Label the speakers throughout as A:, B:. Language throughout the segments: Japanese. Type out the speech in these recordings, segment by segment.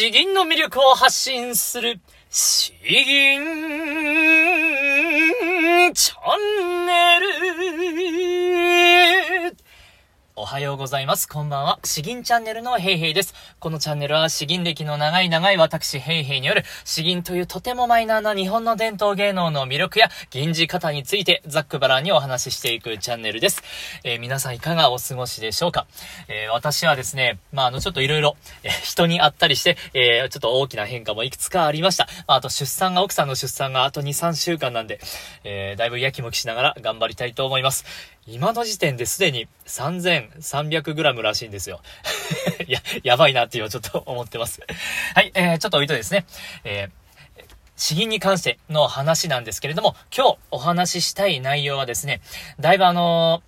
A: 詩吟の魅力を発信する、詩吟チャンネル。おはようございます。こんばんは。詩吟チャンネルのヘイヘイです。このチャンネルは詩吟歴の長い長い私ヘイヘイによる詩吟というとてもマイナーな日本の伝統芸能の魅力や吟じ方についてざっくばらんにお話ししていくチャンネルです。えー、皆さんいかがお過ごしでしょうか？えー、私はですね、まあ、あの、ちょっといろいろ、人に会ったりして、えちょっと大きな変化もいくつかありました。まあ、あと出産が、奥さんの出産があと2、3週間なんで、えだいぶやきもきしながら頑張りたいと思います。今の時点ですでに 3300g らしいんですよ。や、やばいなっていうのをちょっと思ってます。はい、えー、ちょっと置いといてですね、えー、詩吟に関しての話なんですけれども、今日お話ししたい内容はですね、だいぶあの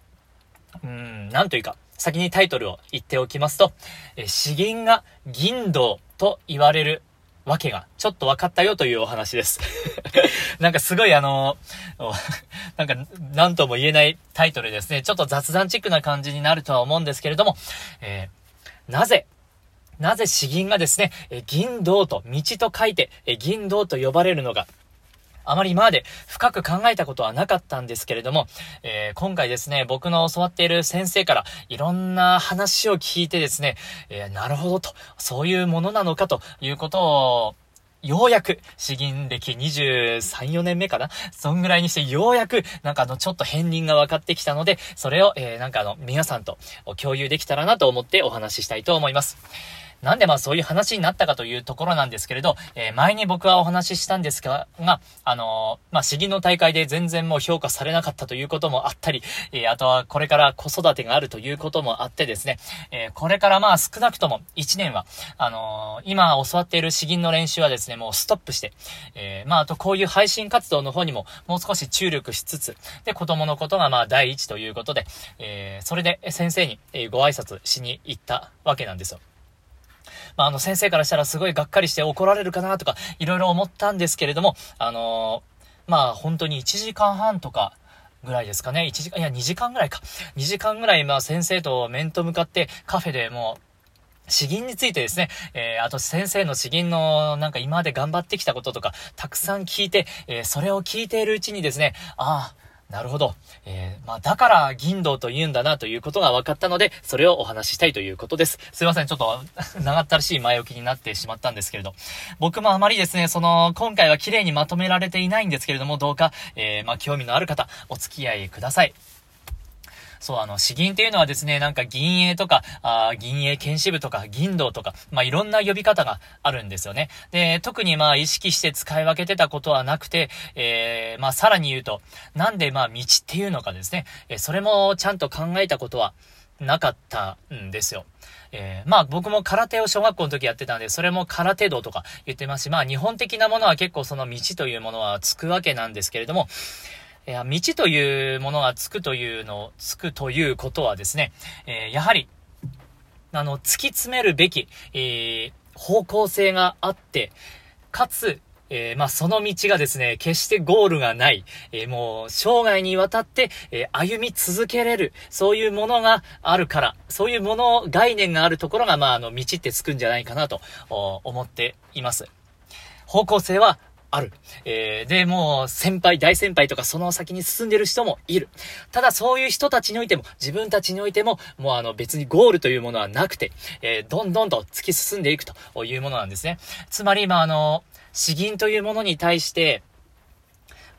A: ー、うん、なんというか、先にタイトルを言っておきますと、え詩吟が銀道と言われるわけが、ちょっと分かったよというお話です。なんかすごいあの、なんか、何とも言えないタイトルですね。ちょっと雑談チックな感じになるとは思うんですけれども、えー、なぜ、なぜ詩吟がですね、銀道と、道と書いて、銀道と呼ばれるのが、あまり今まで深く考えたことはなかったんですけれども、えー、今回ですね、僕の教わっている先生からいろんな話を聞いてですね、えー、なるほどと、そういうものなのかということを、ようやく、詩吟歴23、4年目かなそんぐらいにして、ようやく、なんかあの、ちょっと片鱗が分かってきたので、それを、えー、なんかあの、皆さんと共有できたらなと思ってお話ししたいと思います。なんでまあそういう話になったかというところなんですけれど、えー、前に僕はお話ししたんですが、があのー、まあ、詩吟の大会で全然もう評価されなかったということもあったり、えー、あとはこれから子育てがあるということもあってですね、えこれからまあ少なくとも1年は、あの今教わっている詩吟の練習はですね、もうストップして、えまああとこういう配信活動の方にももう少し注力しつつ、で、子供のことがまあ第一ということで、えそれで先生にご挨拶しに行ったわけなんですよ。まあ、あの、先生からしたらすごいがっかりして怒られるかなとか、いろいろ思ったんですけれども、あのー、まあ、本当に1時間半とか、ぐらいですかね。1時間、いや、2時間ぐらいか。2時間ぐらい、まあ、先生と面と向かってカフェでもう、詩吟についてですね、えー、あと先生の詩吟のなんか今まで頑張ってきたこととか、たくさん聞いて、えー、それを聞いているうちにですね、ああ、なるほど。えー、まあ、だから銀道と言うんだなということが分かったので、それをお話ししたいということです。すいません。ちょっと 長ったらしい前置きになってしまったんですけれど。僕もあまりですね、その、今回は綺麗にまとめられていないんですけれども、どうか、えー、まあ、興味のある方、お付き合いください。そう、あの、詩吟っていうのはですね、なんか銀営とか、あ銀営検視部とか、銀道とか、まあ、いろんな呼び方があるんですよね。で、特にまあ、意識して使い分けてたことはなくて、えー、まあ、さらに言うと、なんでまあ、道っていうのかですね、えそれもちゃんと考えたことはなかったんですよ。えー、まあ僕も空手を小学校の時やってたんで、それも空手道とか言ってますし、まあ日本的なものは結構その道というものはつくわけなんですけれども、いや、道というものがつくというの、つくということはですね、えー、やはり、あの、突き詰めるべき、えー、方向性があって、かつ、えー、まあ、その道がですね、決してゴールがない、えー、もう、生涯にわたって、えー、歩み続けれる、そういうものがあるから、そういうもの、概念があるところが、まあ、あの、道ってつくんじゃないかなと、思っています。方向性はある。えー、で、もう、先輩、大先輩とかその先に進んでる人もいる。ただ、そういう人たちにおいても、自分たちにおいても、もうあの、別にゴールというものはなくて、えー、どんどんと突き進んでいくというものなんですね。つまり、まあ、あの、詩吟というものに対して、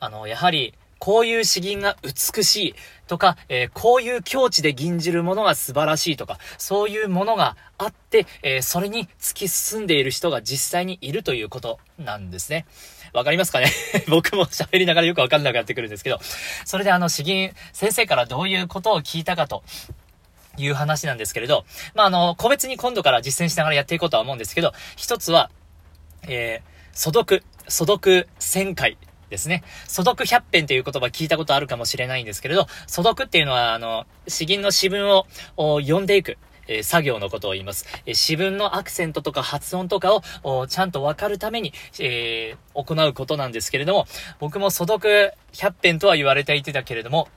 A: あの、やはり、こういう詩吟が美しいとか、えー、こういう境地で吟じるものが素晴らしいとか、そういうものがあって、えー、それに突き進んでいる人が実際にいるということなんですね。わかりますかね？僕も喋りながらよくわかんなくなってくるんですけど、それであの詩吟、先生からどういうことを聞いたかと、いう話なんですけれど、まあ、あの、個別に今度から実践しながらやっていこうとは思うんですけど、一つは、えー、素読、素読1000回ですね。素読100編という言葉聞いたことあるかもしれないんですけれど、素読っていうのは、あの、詩吟の詩文を読んでいく。えー、作業のことを言います。えー、詩文のアクセントとか発音とかをちゃんとわかるために、えー、行うことなんですけれども、僕も素読100編とは言われていてたけれども、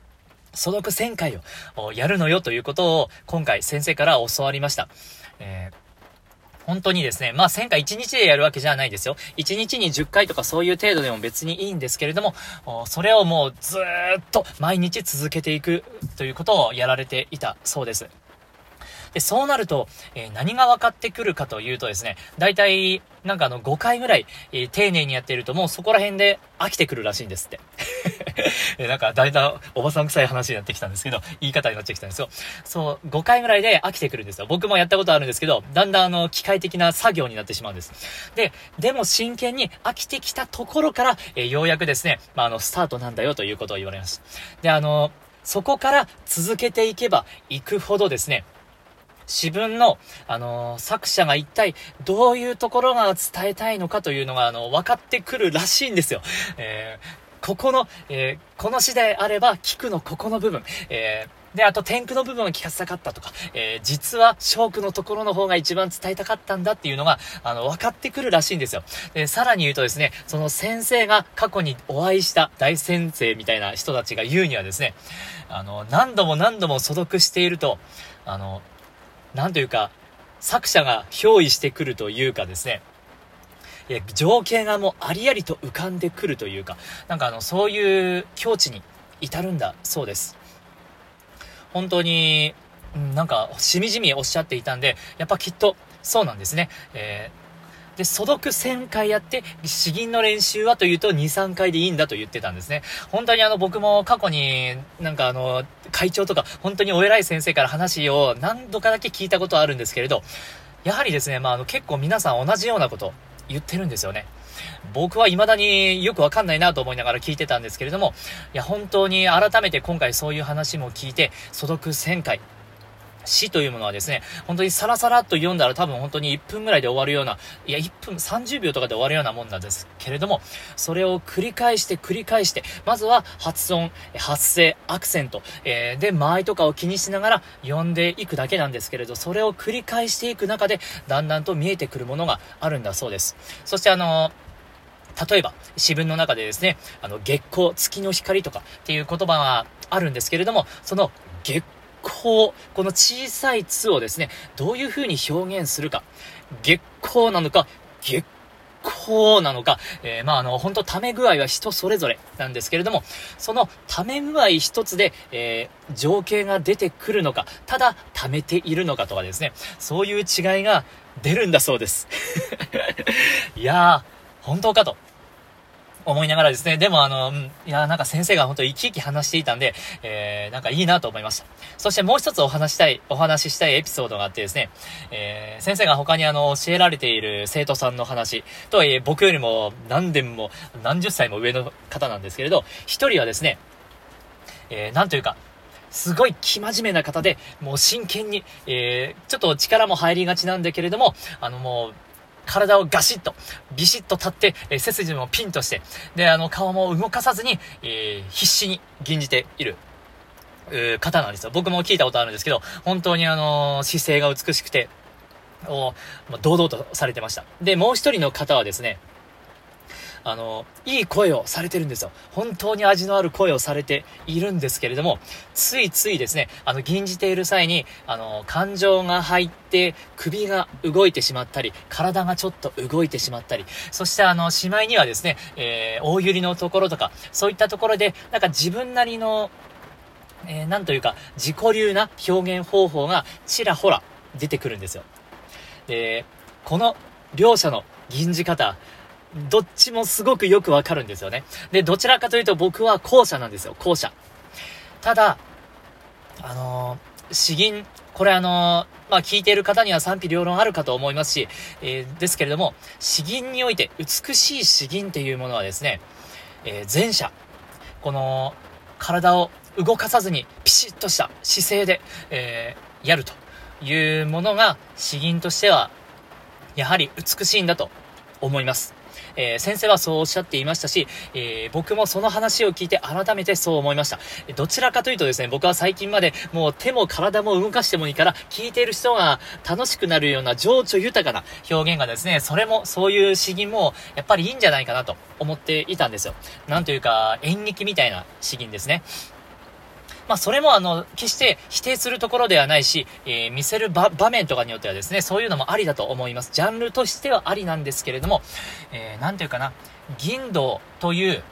A: 素読1000回をやるのよということを今回先生から教わりました。えー本当にですね、まあ1000回1日でやるわけじゃないですよ。1日に10回とかそういう程度でも別にいいんですけれども、それをもうずっと毎日続けていくということをやられていたそうです。で、そうなると、えー、何が分かってくるかというとですね、大体、なんかあの、5回ぐらい、えー、丁寧にやっていると、もうそこら辺で飽きてくるらしいんですって。えなんか、だいたいおばさん臭い話になってきたんですけど、言い方になってきたんですよ。そう、5回ぐらいで飽きてくるんですよ。僕もやったことあるんですけど、だんだんあの、機械的な作業になってしまうんです。で、でも真剣に飽きてきたところから、えー、ようやくですね、まあ、あの、スタートなんだよということを言われます。で、あの、そこから続けていけば行くほどですね、自分の、あのー、作者が一体どういうところが伝えたいのかというのが、あの、分かってくるらしいんですよ。えー、ここの、えー、この詩であれば、聞くのここの部分、えで、あと、天空の部分を聞かせたかったとか、えー、実は、ショークのところの方が一番伝えたかったんだっていうのが、あの、分かってくるらしいんですよ。で、さらに言うとですね、その先生が過去にお会いした大先生みたいな人たちが言うにはですね、あの、何度も何度も所読していると、あの、なんというか、作者が憑依してくるというかですね、いや情景がもうありありと浮かんでくるというか、なんかあの、そういう境地に至るんだそうです。本当に、なんか、しみじみおっしゃっていたんで、やっぱきっと、そうなんですね。えーで、所読1000回やって、詩吟の練習はというと2、3回でいいんだと言ってたんですね。本当にあの僕も過去になんかあの、会長とか本当にお偉い先生から話を何度かだけ聞いたことあるんですけれど、やはりですね、まああの結構皆さん同じようなこと言ってるんですよね。僕は未だによくわかんないなと思いながら聞いてたんですけれども、いや本当に改めて今回そういう話も聞いて、所読1000回、詩というものはですね、本当にサラサラと読んだら多分本当に1分ぐらいで終わるような、いや、1分30秒とかで終わるようなもんなんですけれども、それを繰り返して繰り返して、まずは発音、発声、アクセント、えー、で、間合いとかを気にしながら読んでいくだけなんですけれど、それを繰り返していく中で、だんだんと見えてくるものがあるんだそうです。そしてあの例えば、詩文の中でですね、あの、月光、月の光とかっていう言葉があるんですけれども、その月光、この小さい「つ」をですね、どういう風に表現するか。月光なのか、月光なのか、えー、まあ、あの、本当ため具合は人それぞれなんですけれども、そのため具合一つで、えー、情景が出てくるのか、ただ溜めているのかとかですね、そういう違いが出るんだそうです。いやー、本当かと。思いながらですね、でもあの、いや、なんか先生が本当生き生き話していたんで、えー、なんかいいなと思いました。そしてもう一つお話したい、お話ししたいエピソードがあってですね、えー、先生が他にあの、教えられている生徒さんの話、とはいえ僕よりも何年も何十歳も上の方なんですけれど、一人はですね、えー、なんというか、すごい生真面目な方で、もう真剣に、えー、ちょっと力も入りがちなんだけれども、あのもう、体をガシッと、ビシッと立って、えー、背筋もピンとして、で、あの、顔も動かさずに、えー、必死に吟じている。方なんですよ。僕も聞いたことあるんですけど、本当にあの姿勢が美しくて、おまあ、堂々とされてました。で、もう一人の方はですね、あの、いい声をされてるんですよ。本当に味のある声をされているんですけれども、ついついですね、あの、吟じている際に、あの、感情が入って、首が動いてしまったり、体がちょっと動いてしまったり、そしてあの、しまいにはですね、えー、大百合のところとか、そういったところで、なんか自分なりの、えー、なんというか、自己流な表現方法がちらほら出てくるんですよ。で、この両者の吟じ方、どっちもすごくよくわかるんですよね。で、どちらかというと僕は後者なんですよ、後者。ただ、あのー、詩吟、これあのー、まあ、聞いている方には賛否両論あるかと思いますし、えー、ですけれども、詩吟において美しい詩吟っていうものはですね、え前者、この、体を動かさずにピシッとした姿勢で、えやるというものが詩吟としては、やはり美しいんだと思います。えー、先生はそうおっしゃっていましたし、えー、僕もその話を聞いて改めてそう思いました。どちらかというとですね、僕は最近までもう手も体も動かしてもいいから、聞いている人が楽しくなるような情緒豊かな表現がですね、それも、そういう詩吟も、やっぱりいいんじゃないかなと思っていたんですよ。なんというか、演劇みたいな詩吟ですね。まあ、それもあの、決して否定するところではないし、えー、見せる場面とかによってはですね、そういうのもありだと思います。ジャンルとしてはありなんですけれども、えー、ていうかな、銀道という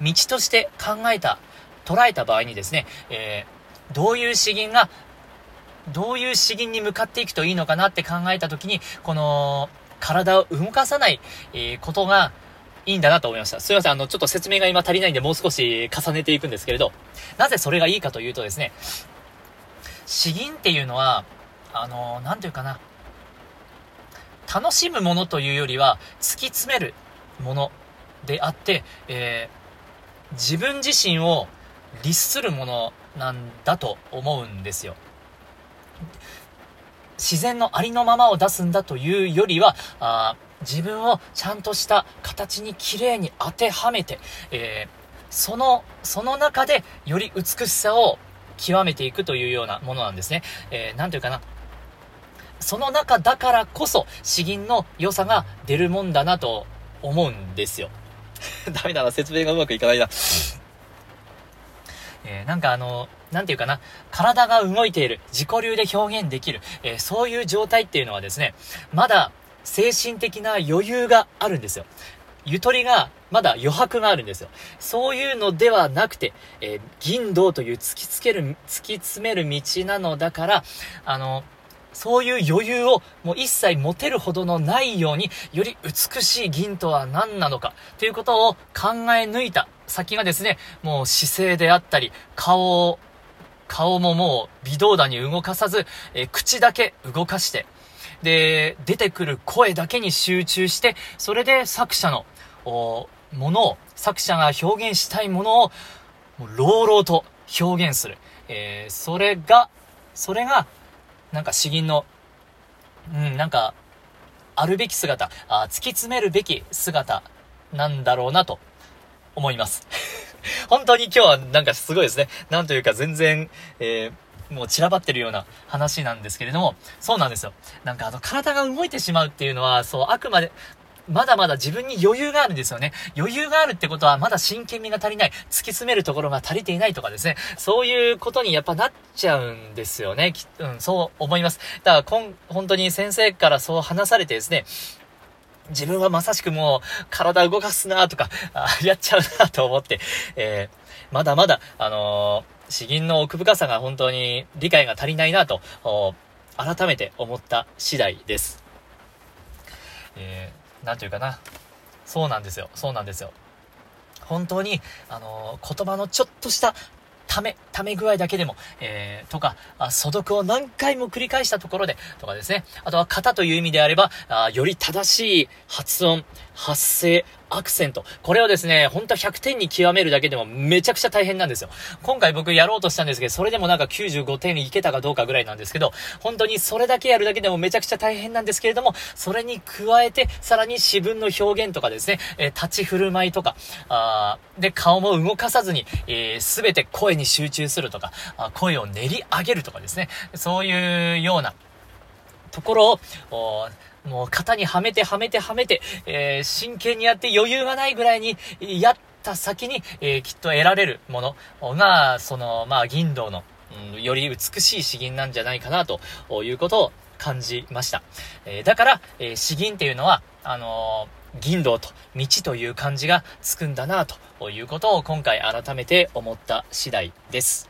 A: 道として考えた、捉えた場合にですね、えー、どういう詩吟が、どういう詩吟に向かっていくといいのかなって考えたときに、この、体を動かさない、えー、ことが、いいんだなと思いました。すいません、あの、ちょっと説明が今足りないんで、もう少し重ねていくんですけれど、なぜそれがいいかというとですね、詩吟っていうのは、あの、なんていうかな、楽しむものというよりは、突き詰めるものであって、えー、自分自身を律するものなんだと思うんですよ。自然のありのままを出すんだというよりは、あ自分をちゃんとした形に綺麗に当てはめて、えー、その、その中でより美しさを極めていくというようなものなんですね。えー、なんというかな。その中だからこそ、詩吟の良さが出るもんだなと思うんですよ。ダメだな、説明がうまくいかないな。えー、なんかあの、なんていうかな、体が動いている、自己流で表現できる、えー、そういう状態っていうのはですね、まだ精神的な余裕があるんですよ。ゆとりが、まだ余白があるんですよ。そういうのではなくて、えー、銀道という突きつける、突き詰める道なのだから、あの、そういう余裕をもう一切持てるほどのないように、より美しい銀とは何なのか、ということを考え抜いた先がですね、もう姿勢であったり、顔を、顔ももう微動だに動かさず、えー、口だけ動かして、で、出てくる声だけに集中して、それで作者の、ものを、作者が表現したいものを、もう朗々と表現する。えー、それが、それが、なんか詩吟の、うん、なんか、あるべき姿、あ突き詰めるべき姿なんだろうなと思います。本当に今日はなんかすごいですね。なんというか全然、えー、もう散らばってるような話なんですけれども、そうなんですよ。なんかあの体が動いてしまうっていうのは、そう、あくまで、まだまだ自分に余裕があるんですよね。余裕があるってことはまだ真剣味が足りない、突き詰めるところが足りていないとかですね。そういうことにやっぱなっちゃうんですよね。うん、そう思います。だからこん、本当に先生からそう話されてですね、自分はまさしくもう体動かすなとか、あやっちゃうなと思って、えー、まだまだ、あのー、詩吟の奥深さが本当に理解が足りないなと、改めて思った次第です。えー、なんというかな。そうなんですよ。そうなんですよ。本当に、あのー、言葉のちょっとしたため、ため具合だけでも、えー、とか、素読を何回も繰り返したところで、とかですね。あとは型という意味であれば、あより正しい発音、発声、アクセント。これをですね、本当は100点に極めるだけでもめちゃくちゃ大変なんですよ。今回僕やろうとしたんですけど、それでもなんか95点いけたかどうかぐらいなんですけど、本当にそれだけやるだけでもめちゃくちゃ大変なんですけれども、それに加えて、さらに詩文の表現とかですね、えー、立ち振る舞いとか、あで、顔も動かさずに、えー、全て声に集中するとか、あ声を練り上げるとかですね、そういうようなところを、もう型にはめてはめてはめて、えー、真剣にやって余裕がないぐらいにやった先に、えー、きっと得られるものが、その、まあ、銀道の、うん、より美しい詩吟なんじゃないかなということを感じました。えー、だから、え詩吟っていうのは、あの銀道と道という漢字がつくんだなということを今回改めて思った次第です。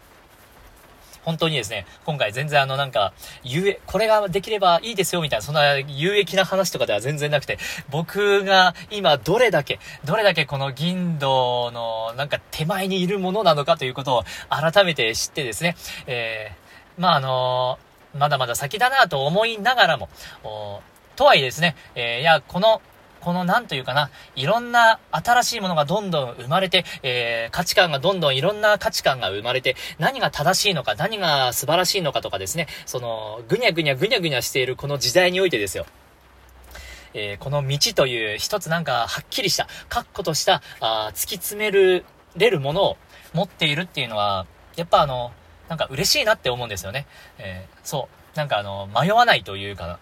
A: 本当にですね、今回全然あのなんか、有益、これができればいいですよみたいな、そんな有益な話とかでは全然なくて、僕が今どれだけ、どれだけこの銀道のなんか手前にいるものなのかということを改めて知ってですね、えー、まああのー、まだまだ先だなと思いながらも、とはいえですね、えー、いや、このこのなんというかな、いろんな新しいものがどんどん生まれて、えー、価値観がどんどんいろんな価値観が生まれて、何が正しいのか、何が素晴らしいのかとかですね、その、ぐにゃぐにゃぐにゃぐにゃしているこの時代においてですよ。えー、この道という一つなんかはっきりした、確固とした、あ突き詰める、れるものを持っているっていうのは、やっぱあの、なんか嬉しいなって思うんですよね。えー、そう。なんかあの、迷わないというかな。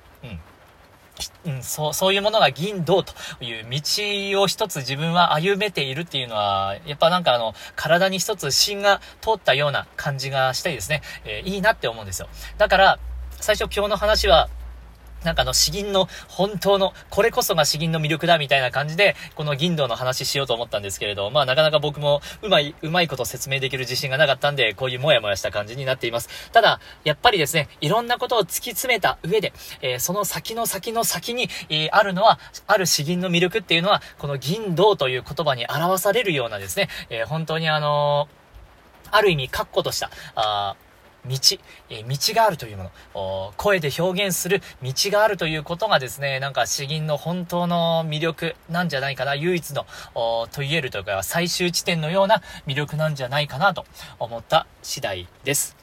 A: うん。そう、そういうものが銀銅という道を一つ自分は歩めているっていうのは、やっぱなんかあの、体に一つ芯が通ったような感じがしたいですね、えー、いいなって思うんですよ。だから、最初今日の話は、なんかあの、詩吟の本当の、これこそが詩吟の魅力だみたいな感じで、この銀道の話しようと思ったんですけれど、まあなかなか僕もうまい、うまいこと説明できる自信がなかったんで、こういうもやもやした感じになっています。ただ、やっぱりですね、いろんなことを突き詰めた上で、えー、その先の先の先に、えー、あるのは、ある詩吟の魅力っていうのは、この銀道という言葉に表されるようなですね、えー、本当にあのある意味、確固とした、あ道、え道があるというもの、声で表現する道があるということがですね、なんか詩吟の本当の魅力なんじゃないかな、唯一の、と言えるというか、最終地点のような魅力なんじゃないかなと思った次第です。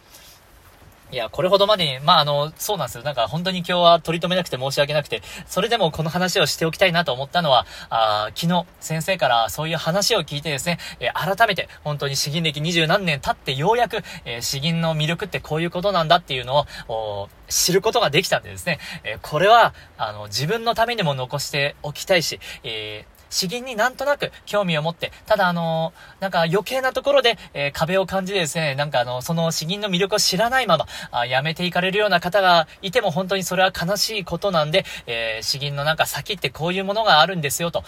A: いや、これほどまでに、まあ、あの、そうなんですよ。なんか本当に今日は取り留めなくて申し訳なくて、それでもこの話をしておきたいなと思ったのは、あ昨日先生からそういう話を聞いてですね、えー、改めて本当に詩吟歴二十何年経ってようやく、えー、詩吟の魅力ってこういうことなんだっていうのを、知ることができたんでですね、えー、これは、あの、自分のためにも残しておきたいし、えー詩吟になんとなく興味を持って、ただあのー、なんか余計なところで、えー、壁を感じてですね、なんかあの、その詩吟の魅力を知らないまま、あやめていかれるような方がいても本当にそれは悲しいことなんで、えー、詩吟のなんか先ってこういうものがあるんですよと、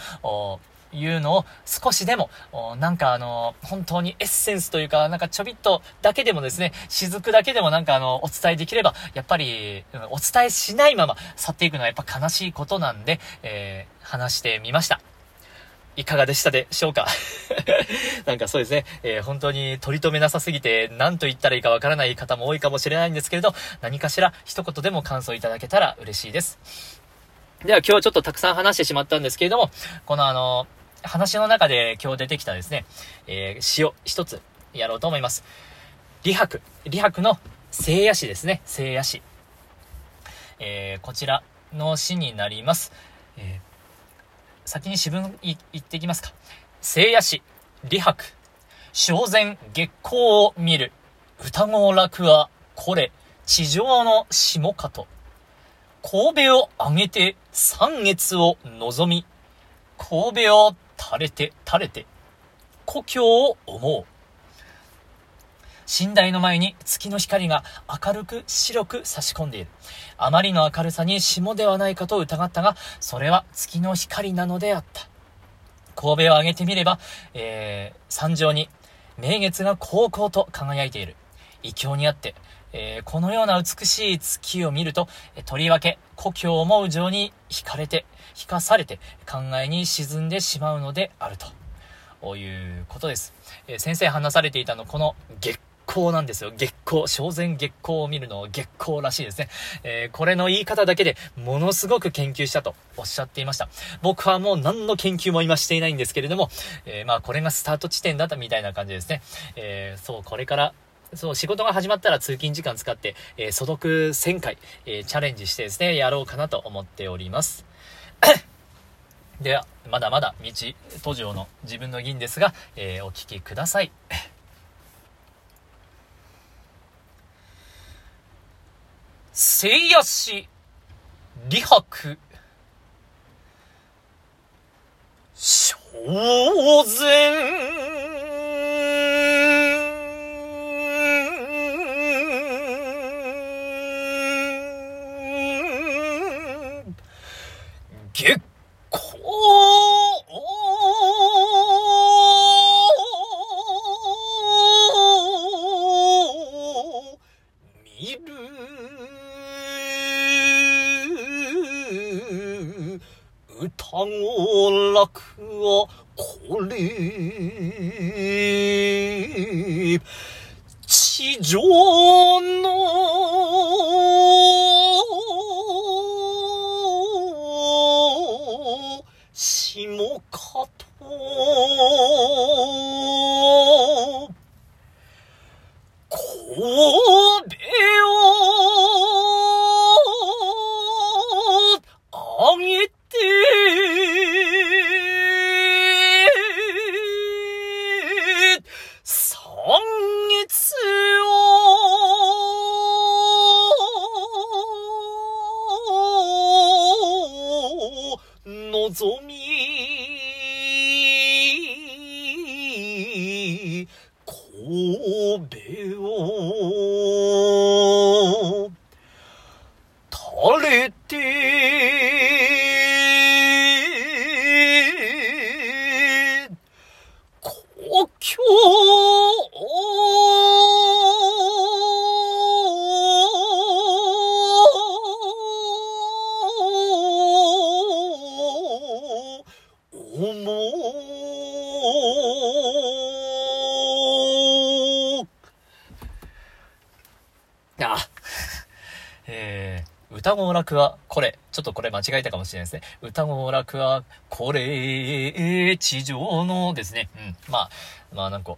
A: いうのを少しでも、なんかあの、本当にエッセンスというか、なんかちょびっとだけでもですね、雫だけでもなんかあの、お伝えできれば、やっぱり、お伝えしないまま去っていくのはやっぱ悲しいことなんで、えー、話してみました。いかがでしたでしょうか？なんかそうですね、えー、本当に取り留めなさすぎて何と言ったらいいかわからない方も多いかもしれないんですけれど、何かしら一言でも感想いただけたら嬉しいです。では今日はちょっとたくさん話してしまったんですけれども、このあの、話の中で今日出てきたですね、えー、詩を一つやろうと思います。李白。李白の聖夜詩ですね。聖夜詩。えー、こちらの詩になります。えー先に詩文言っていきますか。聖夜詩、李白、正前月光を見る、双子楽は、これ、地上の下かと。神戸を上げて三月を望み、神戸を垂れて垂れて、故郷を思う。寝台の前に月の光が明るく白く差し込んでいる。あまりの明るさに霜ではないかと疑ったが、それは月の光なのであった。神戸を上げてみれば、えー、山上に明月が高々と輝いている。異境にあって、えー、このような美しい月を見ると、とりわけ故郷を思う情に惹かれて、惹かされて考えに沈んでしまうのであると。いうことです。えー、先生話されていたの、この月光なんですよ。月光。正前月光を見るのを月光らしいですね。えー、これの言い方だけでものすごく研究したとおっしゃっていました。僕はもう何の研究も今していないんですけれども、えー、まあこれがスタート地点だったみたいな感じですね。えー、そう、これからそう、仕事が始まったら通勤時間使って、えー、所読1000回、えー、チャレンジしてですね、やろうかなと思っております。では、まだまだ道、途上の自分の銀ですが、えー、お聞きください。せいやし、李白。正然。月歌を楽はこれ。地上の下かと。神戸神あ、えー、歌語楽はこれ。ちょっとこれ間違えたかもしれないですね。歌語楽はこれ、地上のですね。うん。まあ、まあなんか、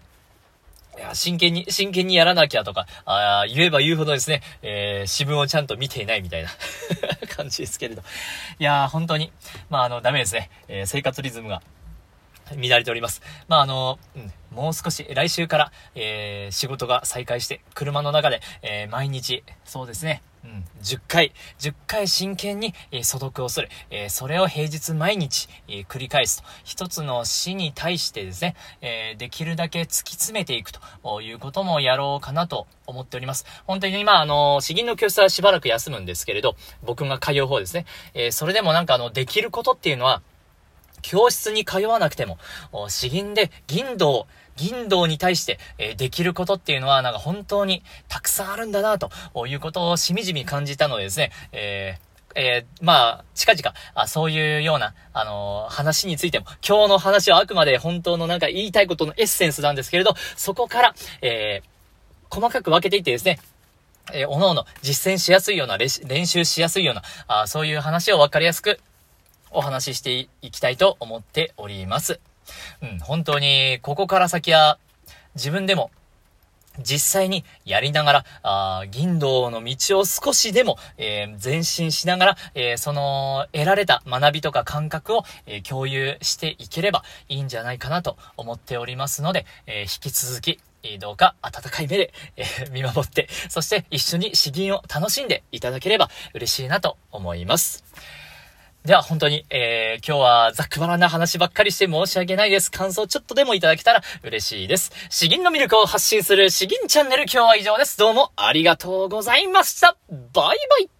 A: いや、真剣に、真剣にやらなきゃとか、あ言えば言うほどですね、えー、詩文をちゃんと見ていないみたいな 感じですけれど。いやー、本当に、まあ、あの、ダメですね。えー、生活リズムが乱れております。まあ、あの、うん、もう少し、来週から、えー、仕事が再開して、車の中で、えー、毎日、そうですね、うん、10回、10回真剣に、えー、素読をする。えー、それを平日毎日、えー、繰り返すと。一つの詩に対してですね、えできるだけ突き詰めていくということもやろうかなと思っております。本当に今、あの、詩吟の教室はしばらく休むんですけれど、僕が通う方ですね。えそれでもなんかあの、できることっていうのは、教室に通わなくても、詩吟で銀道、銀道に対して、えー、できることっていうのは、なんか本当にたくさんあるんだな、ということをしみじみ感じたのでですね、えーえー、まあ、近々、あそういうような、あのー、話についても、今日の話はあくまで本当のなんか言いたいことのエッセンスなんですけれど、そこから、えー、細かく分けていってですね、えー、おのおの実践しやすいような、練習しやすいような、あそういう話を分かりやすくお話ししていきたいと思っております。うん、本当に、ここから先は、自分でも、実際にやりながら、あ銀道の道を少しでも、えー、前進しながら、えー、その得られた学びとか感覚を、えー、共有していければいいんじゃないかなと思っておりますので、え引き続き、どうか温かい目で、え見守って、そして一緒に詩吟を楽しんでいただければ嬉しいなと思います。では本当に、えー、今日はざっくばらな話ばっかりして申し訳ないです。感想ちょっとでもいただけたら嬉しいです。詩吟の魅力を発信する詩吟チャンネル今日は以上です。どうもありがとうございました。バイバイ